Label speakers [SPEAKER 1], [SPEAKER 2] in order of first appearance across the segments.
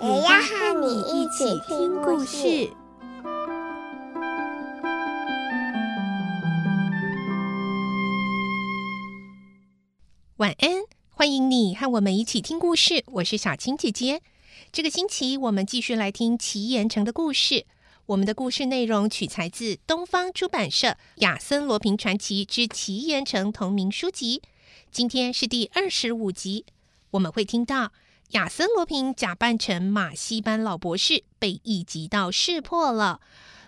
[SPEAKER 1] 也要和你一起听故事。
[SPEAKER 2] 晚安。欢迎你和我们一起听故事，我是小青姐姐。这个星期我们继续来听奇岩城的故事。我们的故事内容取材自东方出版社《亚森罗平传奇之奇岩城》同名书籍。今天是第二十五集，我们会听到亚森罗平假扮成马戏班老博士，被一级道识破了。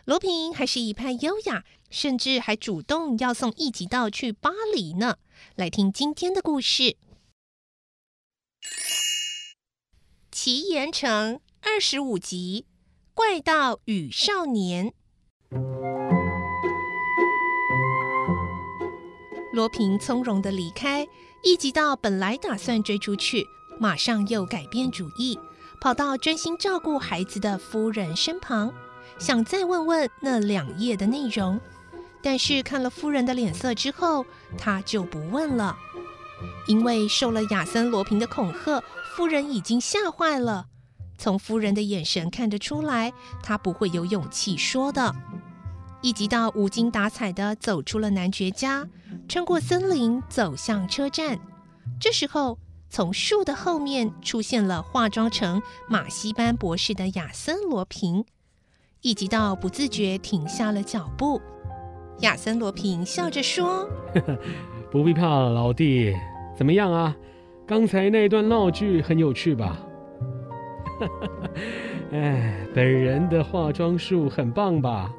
[SPEAKER 2] 罗平还是一派优雅，甚至还主动要送一级道去巴黎呢。来听今天的故事。奇岩城二十五集，怪盗与少年。罗平从容的离开，一级道本来打算追出去，马上又改变主意，跑到专心照顾孩子的夫人身旁，想再问问那两页的内容。但是看了夫人的脸色之后，他就不问了。因为受了亚森·罗平的恐吓，夫人已经吓坏了。从夫人的眼神看得出来，她不会有勇气说的。一直到无精打采地走出了男爵家，穿过森林，走向车站。这时候，从树的后面出现了化妆成马戏班博士的亚森·罗平。一级道不自觉停下了脚步。亚森·罗平笑着说：“
[SPEAKER 3] 不必怕，老弟。”怎么样啊？刚才那段闹剧很有趣吧？哎，本人的化妆术很棒吧？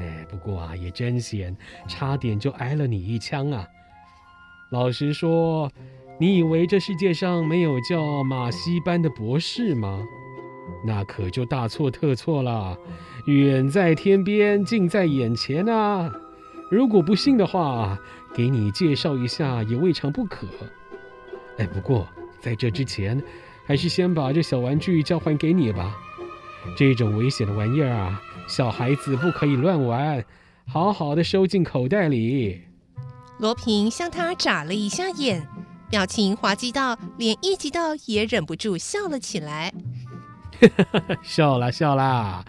[SPEAKER 3] 哎，不过啊，也真险，差点就挨了你一枪啊！老实说，你以为这世界上没有叫马西班的博士吗？那可就大错特错了。远在天边，近在眼前啊！如果不信的话，给你介绍一下也未尝不可。哎，不过在这之前，还是先把这小玩具交还给你吧。这种危险的玩意儿啊，小孩子不可以乱玩，好好的收进口袋里。
[SPEAKER 2] 罗平向他眨了一下眼，表情滑稽到连一级道也忍不住笑了起来。
[SPEAKER 3] 笑啦笑啦！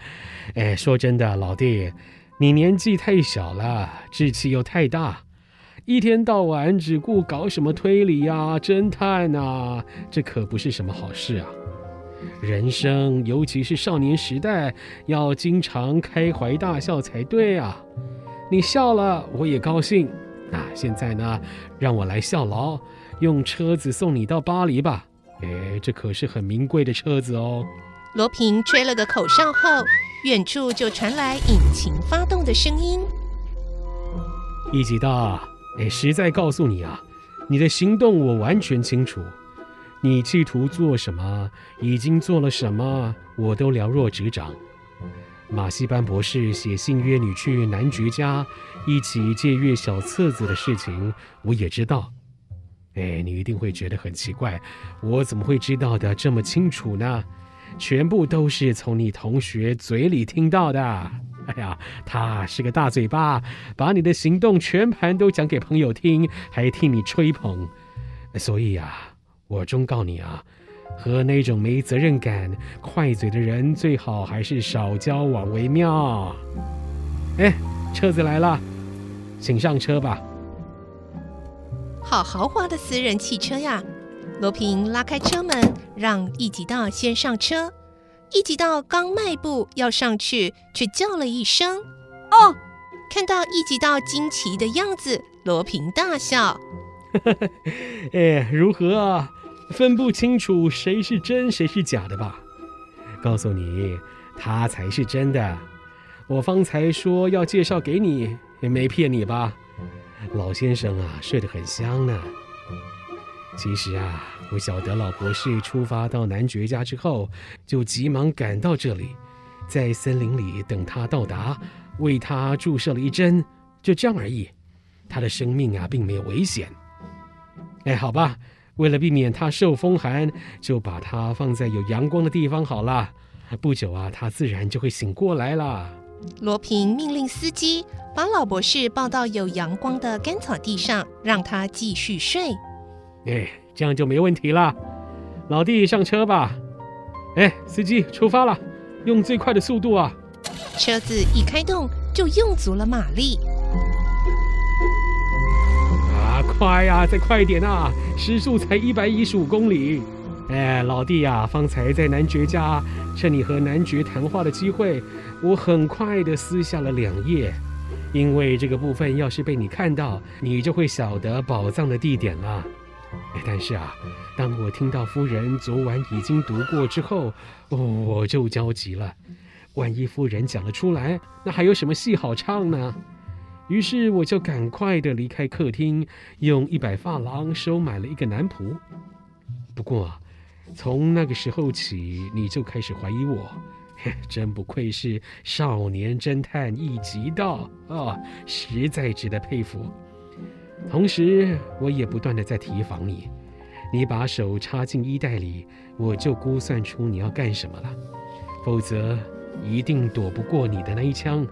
[SPEAKER 3] 哎，说真的，老弟。你年纪太小了，志气又太大，一天到晚只顾搞什么推理呀、侦探呐，这可不是什么好事啊！人生，尤其是少年时代，要经常开怀大笑才对啊！你笑了，我也高兴。那现在呢，让我来效劳，用车子送你到巴黎吧。哎，这可是很名贵的车子哦。
[SPEAKER 2] 罗平吹了个口哨后。远处就传来引擎发动的声音。
[SPEAKER 3] 一级道，哎，实在告诉你啊，你的行动我完全清楚，你企图做什么，已经做了什么，我都了若指掌。马戏班博士写信约你去男爵家一起借阅小册子的事情，我也知道。哎，你一定会觉得很奇怪，我怎么会知道的这么清楚呢？全部都是从你同学嘴里听到的。哎呀，他是个大嘴巴，把你的行动全盘都讲给朋友听，还替你吹捧。所以呀，我忠告你啊，和那种没责任感、快嘴的人，最好还是少交往为妙。哎，车子来了，请上车吧。
[SPEAKER 2] 好豪华的私人汽车呀！罗平拉开车门，让一级道先上车。一级道刚迈步要上去，却叫了一声：“哦！”看到一级道惊奇的样子，罗平大笑：“
[SPEAKER 3] 哎，如何啊？分不清楚谁是真谁是假的吧？告诉你，他才是真的。我方才说要介绍给你，也没骗你吧？老先生啊，睡得很香呢。”其实啊，我晓得老博士出发到男爵家之后，就急忙赶到这里，在森林里等他到达，为他注射了一针，就这样而已。他的生命啊，并没有危险。哎，好吧，为了避免他受风寒，就把他放在有阳光的地方好了。不久啊，他自然就会醒过来了。
[SPEAKER 2] 罗平命令司机把老博士抱到有阳光的干草地上，让他继续睡。
[SPEAKER 3] 哎，这样就没问题了。老弟，上车吧。哎，司机，出发了，用最快的速度啊！
[SPEAKER 2] 车子一开动，就用足了马力。
[SPEAKER 3] 啊，快呀，再快一点啊！时速才一百一十五公里。哎，老弟呀，方才在男爵家，趁你和男爵谈话的机会，我很快的撕下了两页。因为这个部分要是被你看到，你就会晓得宝藏的地点了。但是啊，当我听到夫人昨晚已经读过之后，我就焦急了。万一夫人讲了出来，那还有什么戏好唱呢？于是我就赶快的离开客厅，用一百法郎收买了一个男仆。不过，从那个时候起，你就开始怀疑我。真不愧是少年侦探一级道啊，实在值得佩服。同时，我也不断地在提防你。你把手插进衣袋里，我就估算出你要干什么了。否则，一定躲不过你的那一枪。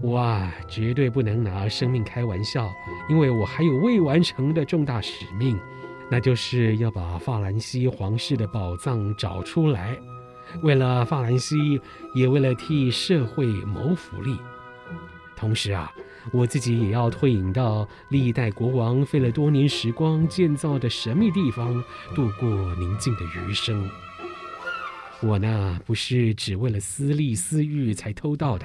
[SPEAKER 3] 我啊，绝对不能拿生命开玩笑，因为我还有未完成的重大使命，那就是要把法兰西皇室的宝藏找出来。为了法兰西，也为了替社会谋福利。同时啊。我自己也要退隐到历代国王费了多年时光建造的神秘地方，度过宁静的余生。我呢，不是只为了私利私欲才偷盗的，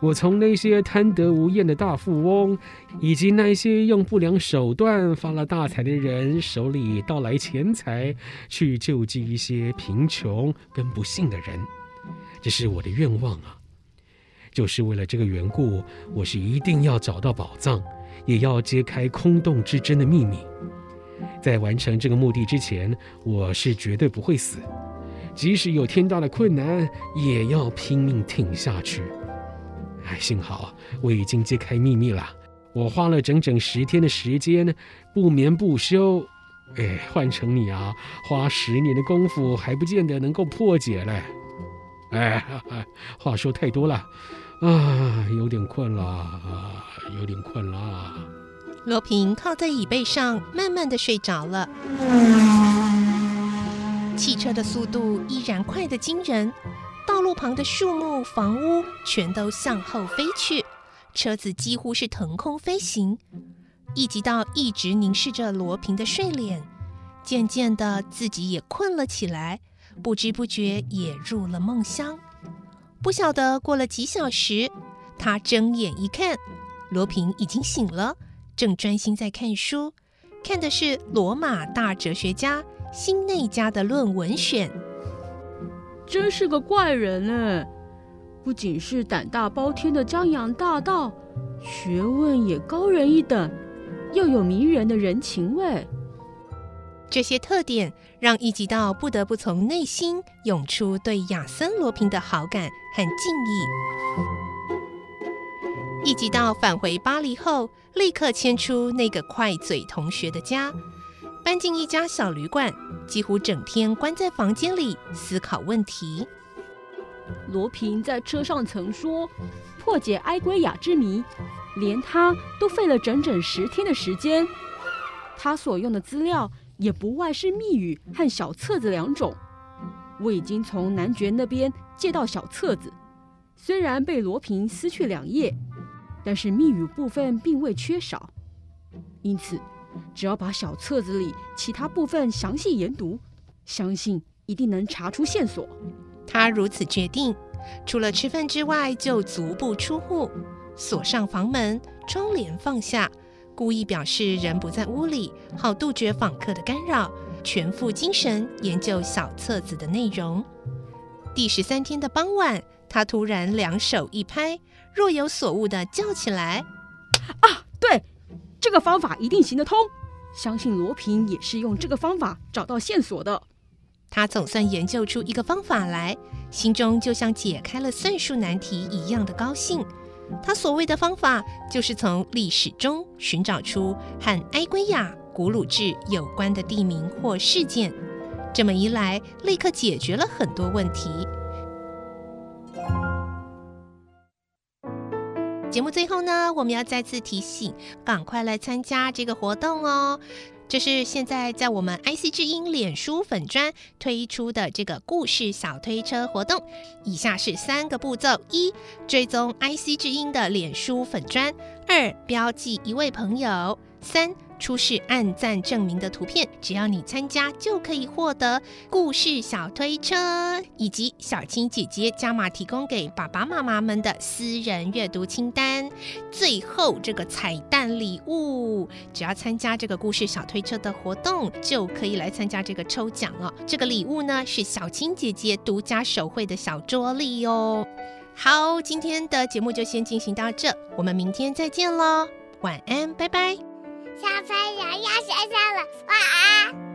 [SPEAKER 3] 我从那些贪得无厌的大富翁，以及那些用不良手段发了大财的人手里盗来钱财，去救济一些贫穷跟不幸的人，这是我的愿望啊。就是为了这个缘故，我是一定要找到宝藏，也要揭开空洞之针的秘密。在完成这个目的之前，我是绝对不会死，即使有天大的困难，也要拼命挺下去。哎，幸好我已经揭开秘密了。我花了整整十天的时间，不眠不休。哎，换成你啊，花十年的功夫还不见得能够破解嘞。哎，话说太多了。啊，有点困了啊，有点困了。
[SPEAKER 2] 罗平靠在椅背上，慢慢的睡着了。汽车的速度依然快得惊人，路旁的树木、房屋全都向后飞去，车子几乎是腾空飞行。一直到一直凝视着罗平的睡脸，渐渐的自己也困了起来，不知不觉也入了梦乡。不晓得过了几小时，他睁眼一看，罗平已经醒了，正专心在看书，看的是罗马大哲学家辛内加的论文选。
[SPEAKER 4] 真是个怪人哎！不仅是胆大包天的张扬大盗，学问也高人一等，又有迷人的人情味。
[SPEAKER 2] 这些特点让一吉道不得不从内心涌出对亚森罗平的好感和敬意。一吉道返回巴黎后，立刻迁出那个快嘴同学的家，搬进一家小旅馆，几乎整天关在房间里思考问题。
[SPEAKER 4] 罗平在车上曾说，破解埃圭亚之谜，连他都费了整整十天的时间。他所用的资料。也不外是密语和小册子两种。我已经从男爵那边借到小册子，虽然被罗平撕去两页，但是密语部分并未缺少。因此，只要把小册子里其他部分详细研读，相信一定能查出线索。
[SPEAKER 2] 他如此决定，除了吃饭之外，就足不出户，锁上房门，窗帘放下。故意表示人不在屋里，好杜绝访客的干扰，全副精神研究小册子的内容。第十三天的傍晚，他突然两手一拍，若有所悟地叫起来：“
[SPEAKER 4] 啊，对，这个方法一定行得通！相信罗平也是用这个方法找到线索的。
[SPEAKER 2] 他总算研究出一个方法来，心中就像解开了算术难题一样的高兴。他所谓的方法，就是从历史中寻找出和埃圭亚、古鲁治有关的地名或事件。这么一来，立刻解决了很多问题。节目最后呢，我们要再次提醒，赶快来参加这个活动哦！这是现在在我们 IC 智音脸书粉砖推出的这个故事小推车活动。以下是三个步骤：一、追踪 IC 智音的脸书粉砖；二、标记一位朋友；三。出示按赞证明的图片，只要你参加就可以获得故事小推车，以及小青姐姐加码提供给爸爸妈妈们的私人阅读清单。最后这个彩蛋礼物，只要参加这个故事小推车的活动，就可以来参加这个抽奖哦。这个礼物呢是小青姐姐独家手绘的小桌历哦。好，今天的节目就先进行到这，我们明天再见喽，晚安，拜拜。
[SPEAKER 1] 小朋友要睡觉了晚安。